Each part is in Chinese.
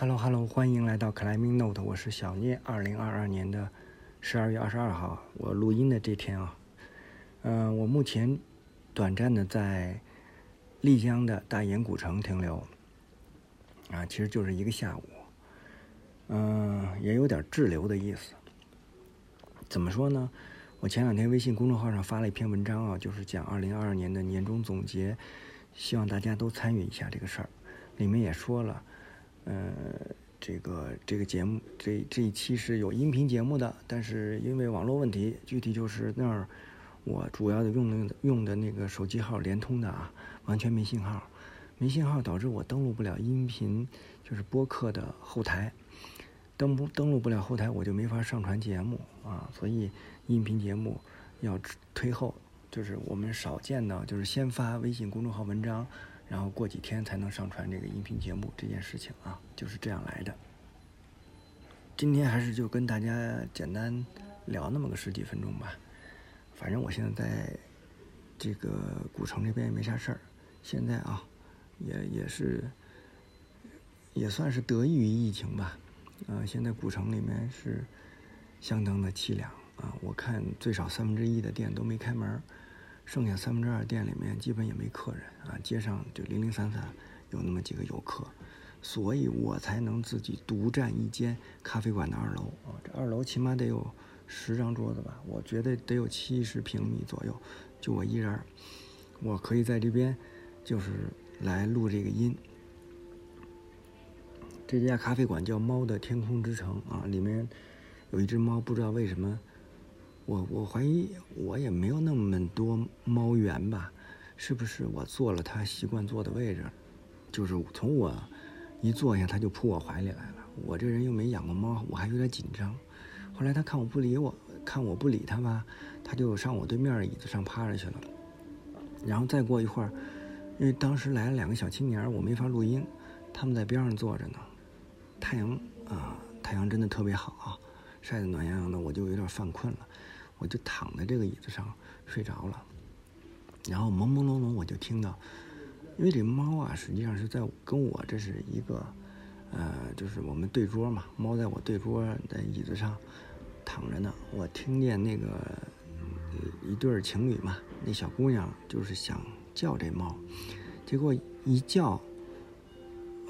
Hello Hello，欢迎来到 Climbing Note，我是小聂。二零二二年的十二月二十二号，我录音的这天啊，嗯，我目前短暂的在丽江的大研古城停留，啊，其实就是一个下午，嗯，也有点滞留的意思。怎么说呢？我前两天微信公众号上发了一篇文章啊，就是讲二零二二年的年终总结，希望大家都参与一下这个事儿。里面也说了。呃，这个这个节目这这一期是有音频节目的，但是因为网络问题，具体就是那儿我主要的用的用的那个手机号联通的啊，完全没信号，没信号导致我登录不了音频，就是播客的后台，登不登录不了后台，我就没法上传节目啊，所以音频节目要推后，就是我们少见的，就是先发微信公众号文章。然后过几天才能上传这个音频节目，这件事情啊就是这样来的。今天还是就跟大家简单聊那么个十几分钟吧。反正我现在在这个古城这边也没啥事儿。现在啊，也也是也算是得益于疫情吧。呃，现在古城里面是相当的凄凉啊。我看最少三分之一的店都没开门。剩下三分之二店里面基本也没客人啊，街上就零零散散有那么几个游客，所以我才能自己独占一间咖啡馆的二楼啊。这二楼起码得有十张桌子吧，我觉得得有七十平米左右，就我一人，我可以在这边就是来录这个音。这家咖啡馆叫猫的天空之城啊，里面有一只猫，不知道为什么。我我怀疑我也没有那么多猫缘吧，是不是我坐了它习惯坐的位置，就是从我一坐下它就扑我怀里来了。我这人又没养过猫，我还有点紧张。后来它看我不理我，看我不理它吧，它就上我对面的椅子上趴着去了。然后再过一会儿，因为当时来了两个小青年，我没法录音，他们在边上坐着呢。太阳啊，太阳真的特别好啊，晒得暖洋洋的，我就有点犯困了。我就躺在这个椅子上睡着了，然后朦朦胧胧我就听到，因为这猫啊实际上是在跟我这是一个，呃，就是我们对桌嘛，猫在我对桌的椅子上躺着呢。我听见那个一对情侣嘛，那小姑娘就是想叫这猫，结果一叫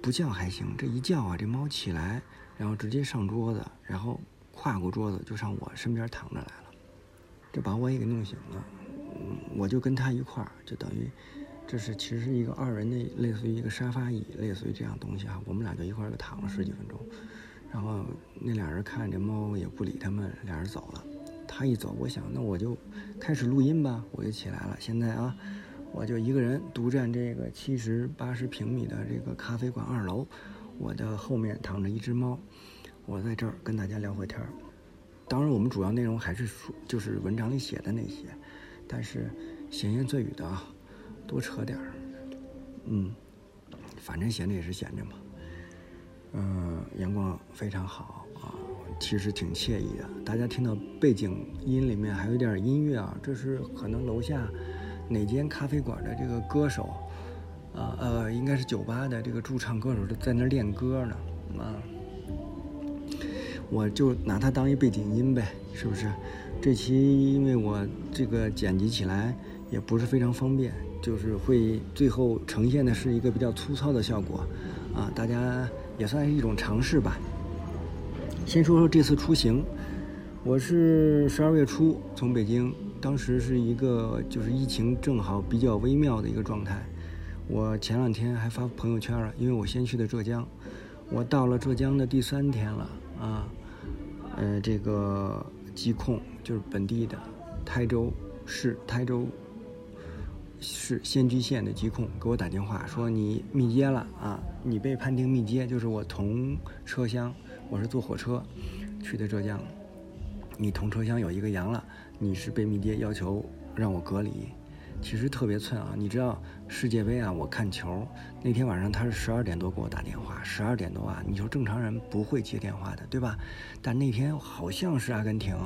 不叫还行，这一叫啊，这猫起来，然后直接上桌子，然后跨过桌子就上我身边躺着来了。就把我也给弄醒了，嗯，我就跟他一块儿，就等于，这是其实一个二人的，类似于一个沙发椅，类似于这样东西哈。我们俩就一块儿躺了十几分钟，然后那俩人看这猫也不理他们，俩人走了。他一走，我想那我就开始录音吧，我就起来了。现在啊，我就一个人独占这个七十八十平米的这个咖啡馆二楼，我的后面躺着一只猫，我在这儿跟大家聊会天儿。当然，我们主要内容还是说，就是文章里写的那些，但是闲言碎语的啊，多扯点儿。嗯，反正闲着也是闲着嘛。嗯，阳光非常好啊，其实挺惬意的。大家听到背景音里面还有点音乐啊，这是可能楼下哪间咖啡馆的这个歌手啊，呃，应该是酒吧的这个驻唱歌手都在那练歌呢，啊。我就拿它当一背景音呗，是不是？这期因为我这个剪辑起来也不是非常方便，就是会最后呈现的是一个比较粗糙的效果，啊，大家也算是一种尝试吧。先说说这次出行，我是十二月初从北京，当时是一个就是疫情正好比较微妙的一个状态。我前两天还发朋友圈了，因为我先去的浙江，我到了浙江的第三天了，啊。呃，这个疾控就是本地的台州市台州市仙居县的疾控给我打电话说你密接了啊，你被判定密接，就是我同车厢，我是坐火车去的浙江，你同车厢有一个阳了，你是被密接，要求让我隔离。其实特别寸啊！你知道世界杯啊？我看球那天晚上他是十二点多给我打电话，十二点多啊！你说正常人不会接电话的，对吧？但那天好像是阿根廷，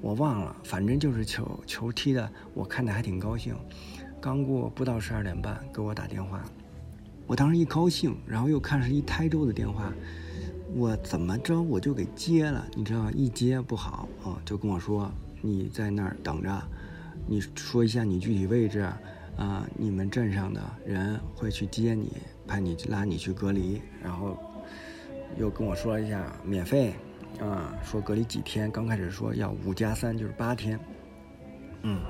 我忘了，反正就是球球踢的，我看的还挺高兴。刚过不到十二点半给我打电话，我当时一高兴，然后又看是一台州的电话，我怎么着我就给接了，你知道一接不好啊，就跟我说你在那儿等着，你说一下你具体位置，啊，你们镇上的人会去接你，派你拉你去隔离，然后又跟我说一下免费，啊，说隔离几天，刚开始说要五加三，就是八天，嗯，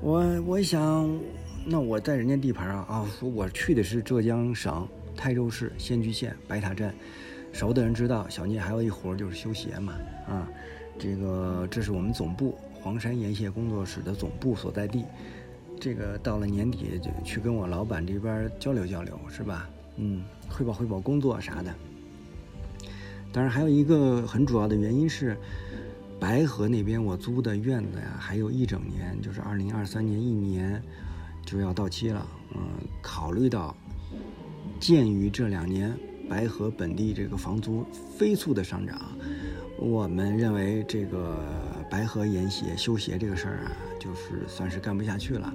我我想。那我在人家地盘啊啊，说我去的是浙江省台州市仙居县白塔镇，熟的人知道，小聂还有一活就是修鞋嘛啊，这个这是我们总部黄山盐蟹工作室的总部所在地，这个到了年底就去跟我老板这边交流交流是吧？嗯，汇报汇报工作啥的。当然还有一个很主要的原因是，白河那边我租的院子呀，还有一整年，就是二零二三年一年。就要到期了，嗯，考虑到，鉴于这两年白河本地这个房租飞速的上涨，我们认为这个白河研协修鞋这个事儿啊，就是算是干不下去了，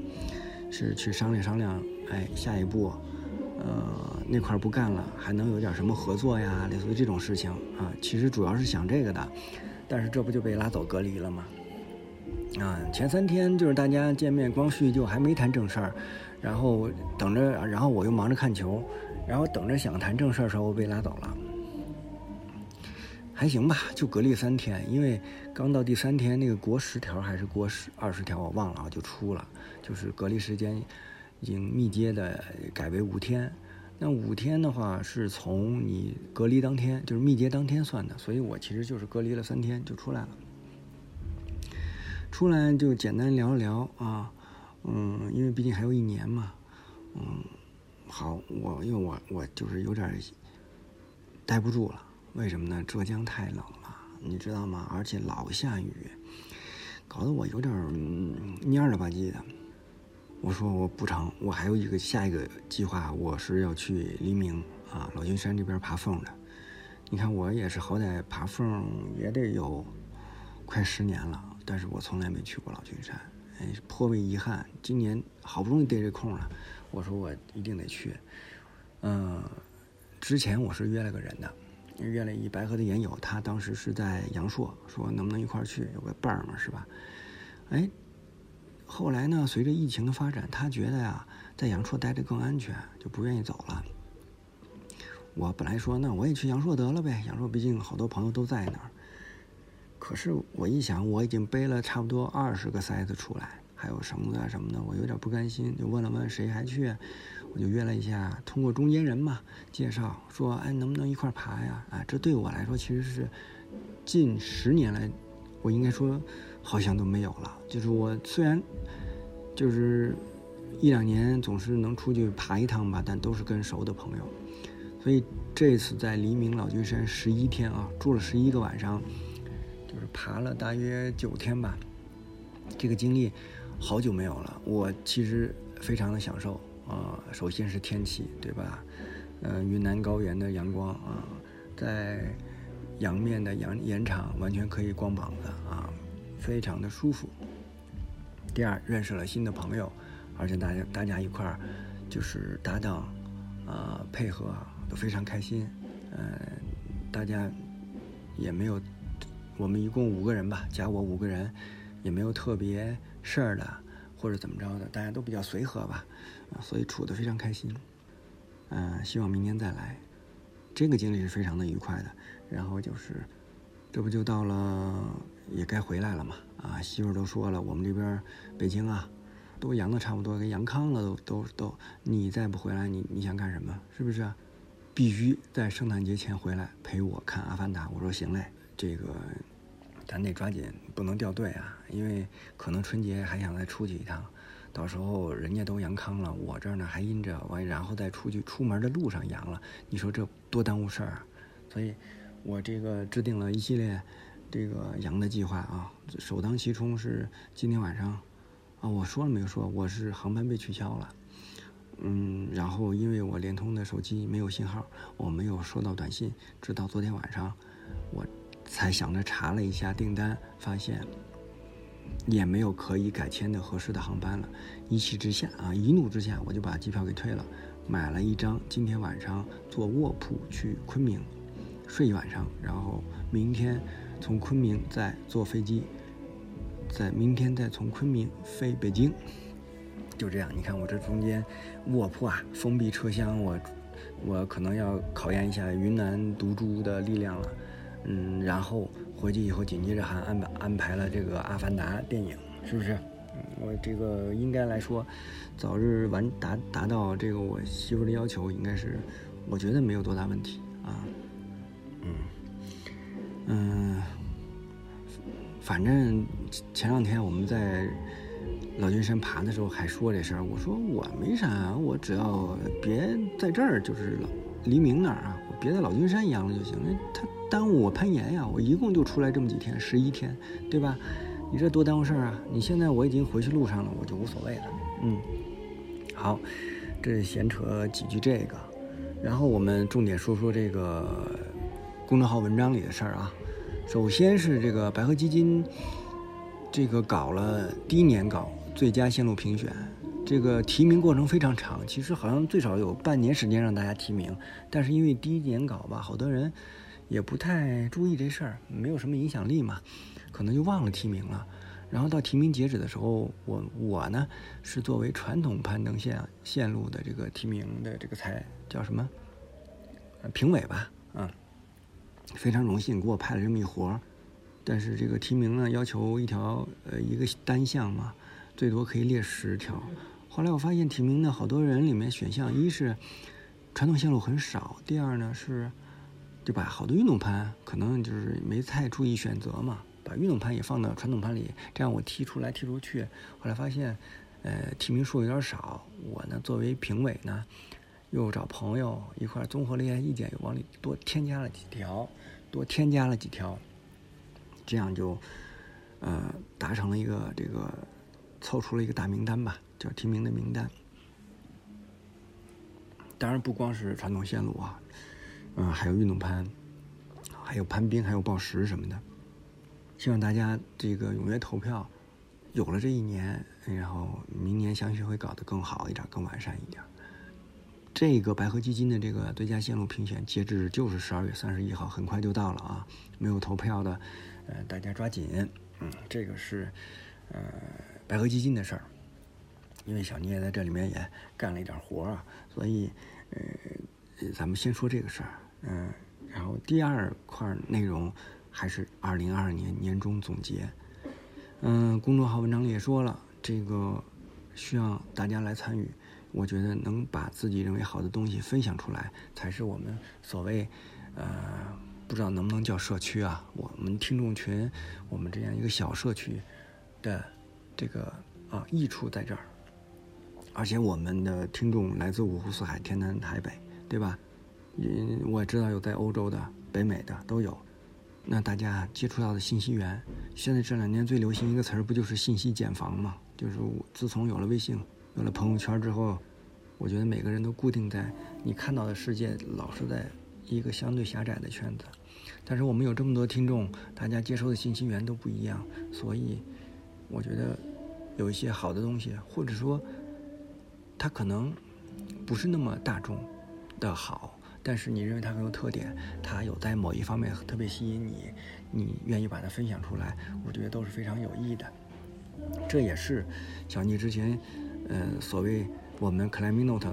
是去商量商量，哎，下一步，呃，那块儿不干了，还能有点什么合作呀？类似于这种事情啊，其实主要是想这个的，但是这不就被拉走隔离了吗？啊，前三天就是大家见面光叙旧，还没谈正事儿，然后等着，然后我又忙着看球，然后等着想谈正事儿的时候被拉走了，还行吧，就隔离三天，因为刚到第三天，那个国十条还是国十二十条我忘了啊，就出了，就是隔离时间已经密接的改为五天，那五天的话是从你隔离当天，就是密接当天算的，所以我其实就是隔离了三天就出来了。出来就简单聊一聊啊，嗯，因为毕竟还有一年嘛，嗯，好，我因为我我就是有点待不住了，为什么呢？浙江太冷了，你知道吗？而且老下雨，搞得我有点蔫了吧唧的。我说我不成，我还有一个下一个计划，我是要去黎明啊，老君山这边爬凤的。你看我也是，好歹爬凤也得有快十年了。但是我从来没去过老君山，哎，颇为遗憾。今年好不容易逮这空了，我说我一定得去。嗯，之前我是约了个人的，约了一白河的研友，他当时是在阳朔，说能不能一块去，有个伴儿嘛，是吧？哎，后来呢，随着疫情的发展，他觉得呀，在阳朔待着更安全，就不愿意走了。我本来说，那我也去阳朔得了呗，阳朔毕竟好多朋友都在那儿。可是我一想，我已经背了差不多二十个塞子出来，还有绳子啊什么的，我有点不甘心，就问了问谁还去，我就约了一下，通过中间人嘛介绍说，哎，能不能一块爬呀？啊，这对我来说其实是近十年来，我应该说好像都没有了。就是我虽然就是一两年总是能出去爬一趟吧，但都是跟熟的朋友。所以这次在黎明老君山十一天啊，住了十一个晚上。就是爬了大约九天吧，这个经历好久没有了。我其实非常的享受啊，首先是天气，对吧？嗯，云南高原的阳光啊，在阳面的阳岩场完全可以光膀子啊，非常的舒服。第二，认识了新的朋友，而且大家大家一块儿就是搭档啊，配合都非常开心。嗯，大家也没有。我们一共五个人吧，加我五个人，也没有特别事儿的，或者怎么着的，大家都比较随和吧，啊，所以处得非常开心，嗯，希望明年再来，这个经历是非常的愉快的。然后就是，这不就到了也该回来了嘛，啊，媳妇都说了，我们这边北京啊，都阳的差不多，给阳康了，都都都，你再不回来，你你想干什么？是不是？必须在圣诞节前回来陪我看《阿凡达》。我说行嘞。这个，咱得抓紧，不能掉队啊！因为可能春节还想再出去一趟，到时候人家都阳康了，我这儿呢还阴着，完然后再出去出门的路上阳了，你说这多耽误事儿啊！所以，我这个制定了一系列这个阳的计划啊，首当其冲是今天晚上啊，我说了没有说我是航班被取消了，嗯，然后因为我联通的手机没有信号，我没有收到短信，直到昨天晚上，我。才想着查了一下订单，发现也没有可以改签的合适的航班了。一气之下啊，一怒之下，我就把机票给退了。买了一张，今天晚上坐卧铺去昆明睡一晚上，然后明天从昆明再坐飞机，在明天再从昆明飞北京。就这样，你看我这中间卧铺啊，封闭车厢，我我可能要考验一下云南毒株的力量了。嗯，然后回去以后紧接着还安排安排了这个《阿凡达》电影，是不是？嗯，我这个应该来说，早日完达达到这个我媳妇的要求，应该是我觉得没有多大问题啊。嗯嗯，反正前两天我们在老君山爬的时候还说这事儿，我说我没啥，我只要别在这儿，就是黎明那儿啊，我别在老君山阳了就行，因为他耽误我攀岩呀。我一共就出来这么几天，十一天，对吧？你这多耽误事儿啊！你现在我已经回去路上了，我就无所谓了。嗯，好，这闲扯几句这个，然后我们重点说说这个公众号文章里的事儿啊。首先是这个白河基金，这个搞了第一年搞最佳线路评选，这个提名过程非常长，其实好像最少有半年时间让大家提名，但是因为第一年搞吧，好多人也不太注意这事儿，没有什么影响力嘛。可能就忘了提名了，然后到提名截止的时候，我我呢是作为传统攀登线线路的这个提名的这个才叫什么？评委吧，啊，非常荣幸给我派了这么一活儿，但是这个提名呢要求一条呃一个单项嘛，最多可以列十条，后来我发现提名的好多人里面选项一是传统线路很少，第二呢是对吧，好多运动盘可能就是没太注意选择嘛。把运动盘也放到传统盘里，这样我踢出来踢出去。后来发现，呃，提名数有点少。我呢，作为评委呢，又找朋友一块综合了一下意见，又往里多添加了几条，多添加了几条，这样就，呃，达成了一个这个，凑出了一个大名单吧，叫提名的名单。当然不光是传统线路啊，嗯，还有运动攀，还有攀冰，还有报时什么的。希望大家这个踊跃投票，有了这一年，然后明年相信会搞得更好一点，更完善一点。这个白河基金的这个最佳线路评选截止就是十二月三十一号，很快就到了啊！没有投票的，呃，大家抓紧。嗯，这个是呃白河基金的事儿，因为小聂在这里面也干了一点活儿，所以呃咱们先说这个事儿。嗯，然后第二块内容。还是二零二二年年终总结，嗯，公众号文章里也说了，这个需要大家来参与。我觉得能把自己认为好的东西分享出来，才是我们所谓，呃，不知道能不能叫社区啊？我们听众群，我们这样一个小社区的这个啊益处在这儿。而且我们的听众来自五湖四海、天南海北，对吧？嗯，我知道有在欧洲的、北美的都有。那大家接触到的信息源，现在这两年最流行一个词儿，不就是信息茧房吗？就是自从有了微信、有了朋友圈之后，我觉得每个人都固定在你看到的世界，老是在一个相对狭窄的圈子。但是我们有这么多听众，大家接收的信息源都不一样，所以我觉得有一些好的东西，或者说它可能不是那么大众的好。但是你认为它很有特点，它有在某一方面特别吸引你，你愿意把它分享出来，我觉得都是非常有益的。这也是小聂之前，呃，所谓我们 Climinote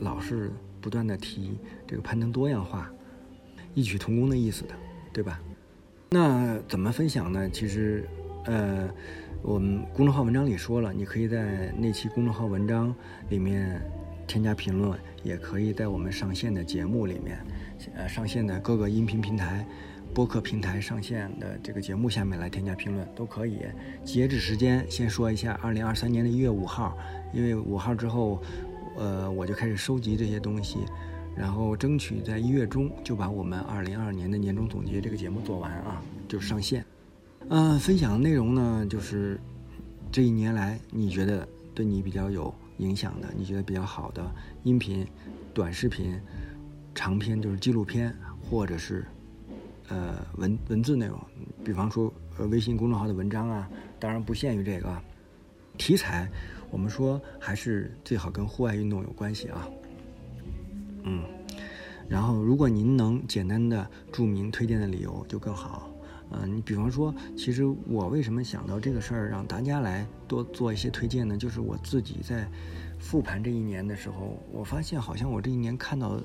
老是不断的提这个攀登多样化，异曲同工的意思的，对吧？那怎么分享呢？其实，呃，我们公众号文章里说了，你可以在那期公众号文章里面。添加评论也可以在我们上线的节目里面，呃，上线的各个音频平台、播客平台上线的这个节目下面来添加评论都可以。截止时间先说一下，二零二三年的一月五号，因为五号之后，呃，我就开始收集这些东西，然后争取在一月中就把我们二零二二年的年终总结这个节目做完啊，就上线。嗯，分享的内容呢，就是这一年来你觉得对你比较有。影响的，你觉得比较好的音频、短视频、长篇就是纪录片，或者是呃文文字内容，比方说呃微信公众号的文章啊，当然不限于这个题材。我们说还是最好跟户外运动有关系啊。嗯。然后，如果您能简单的注明推荐的理由，就更好。嗯，你比方说，其实我为什么想到这个事儿，让大家来多做一些推荐呢？就是我自己在复盘这一年的时候，我发现好像我这一年看到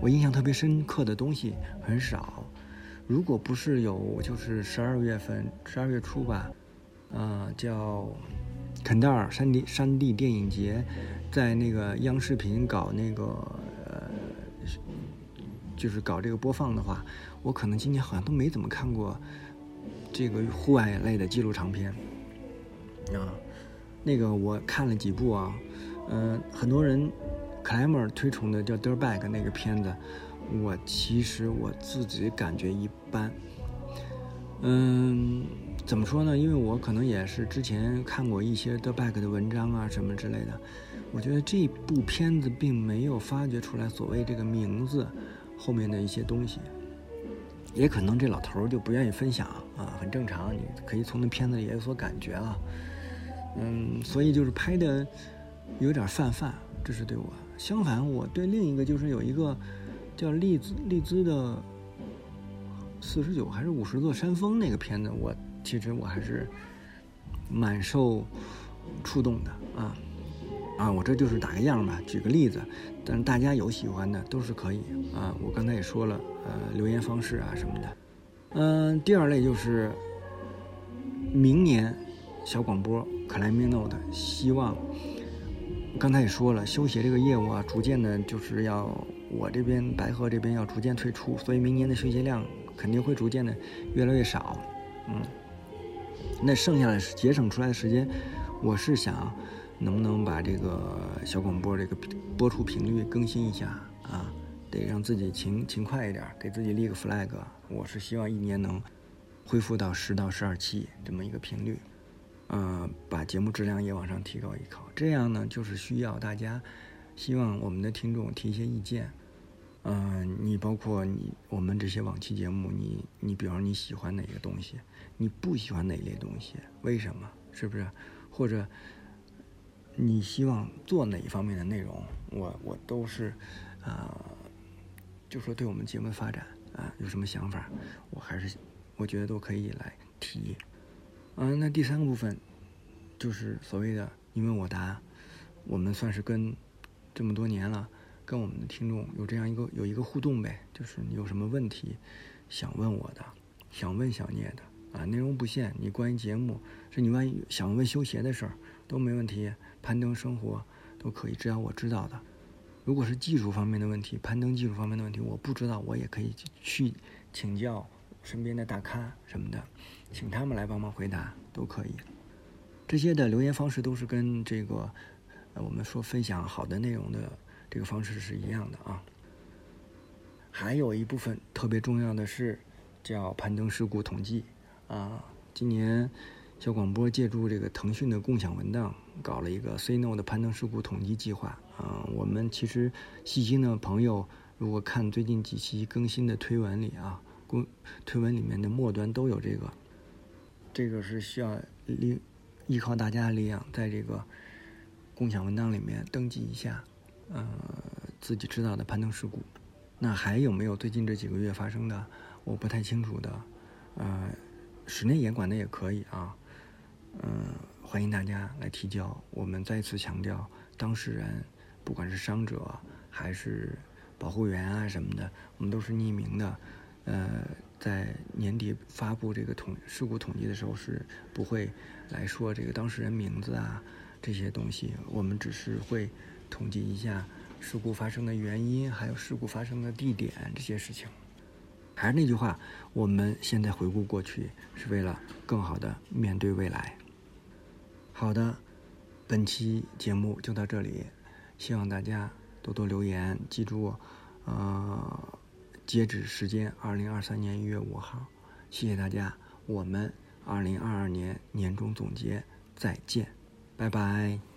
我印象特别深刻的东西很少。如果不是有，就是十二月份、十二月初吧，呃，叫肯德尔山地山地电影节，在那个央视频搞那个呃。就是搞这个播放的话，我可能今年好像都没怎么看过这个户外类的记录长片啊。那个我看了几部啊，嗯，很多人克莱默尔推崇的叫《Dirtbag》那个片子，我其实我自己感觉一般。嗯，怎么说呢？因为我可能也是之前看过一些《Dirtbag》的文章啊什么之类的，我觉得这部片子并没有发掘出来所谓这个名字。后面的一些东西，也可能这老头就不愿意分享啊，很正常。你可以从那片子里也有所感觉啊，嗯，所以就是拍的有点泛泛，这是对我。相反，我对另一个就是有一个叫利兹利兹的四十九还是五十座山峰那个片子，我其实我还是蛮受触动的啊。啊，我这就是打个样吧，举个例子，但是大家有喜欢的都是可以啊。我刚才也说了，呃，留言方式啊什么的。嗯，第二类就是明年小广播克莱米诺的希望，刚才也说了，修鞋这个业务啊，逐渐的就是要我这边白鹤这边要逐渐退出，所以明年的修鞋量肯定会逐渐的越来越少。嗯，那剩下的节省出来的时间，我是想。能不能把这个小广播这个播出频率更新一下啊？得让自己勤勤快一点，给自己立个 flag。我是希望一年能恢复到十到十二期这么一个频率，呃，把节目质量也往上提高一高。这样呢，就是需要大家，希望我们的听众提一些意见。嗯，你包括你我们这些往期节目，你你比方你喜欢哪个东西，你不喜欢哪类东西，为什么？是不是？或者？你希望做哪一方面的内容？我我都是，啊，就说对我们节目的发展啊有什么想法，我还是我觉得都可以来提。嗯，那第三个部分就是所谓的你问我答，我们算是跟这么多年了，跟我们的听众有这样一个有一个互动呗，就是你有什么问题想问我的，想问小聂的啊，内容不限，你关于节目，是你万一想问修鞋的事儿都没问题。攀登生活都可以，只要我知道的。如果是技术方面的问题，攀登技术方面的问题，我不知道，我也可以去请教身边的大咖什么的，请他们来帮忙回答都可以。这些的留言方式都是跟这个呃我们说分享好的内容的这个方式是一样的啊。还有一部分特别重要的是叫攀登事故统计啊，今年。小广播借助这个腾讯的共享文档，搞了一个 C No 的攀登事故统计计划啊。我们其实细心的朋友，如果看最近几期更新的推文里啊，公推文里面的末端都有这个。这个是需要力依靠大家的力量，在这个共享文档里面登记一下，呃，自己知道的攀登事故。那还有没有最近这几个月发生的？我不太清楚的，呃，室内严管的也可以啊。嗯，欢迎大家来提交。我们再次强调，当事人，不管是伤者还是保护员啊什么的，我们都是匿名的。呃，在年底发布这个统事故统计的时候，是不会来说这个当事人名字啊这些东西。我们只是会统计一下事故发生的原因，还有事故发生的地点这些事情。还是那句话，我们现在回顾过去，是为了更好的面对未来。好的，本期节目就到这里，希望大家多多留言，记住，呃，截止时间二零二三年一月五号，谢谢大家，我们二零二二年年终总结再见，拜拜。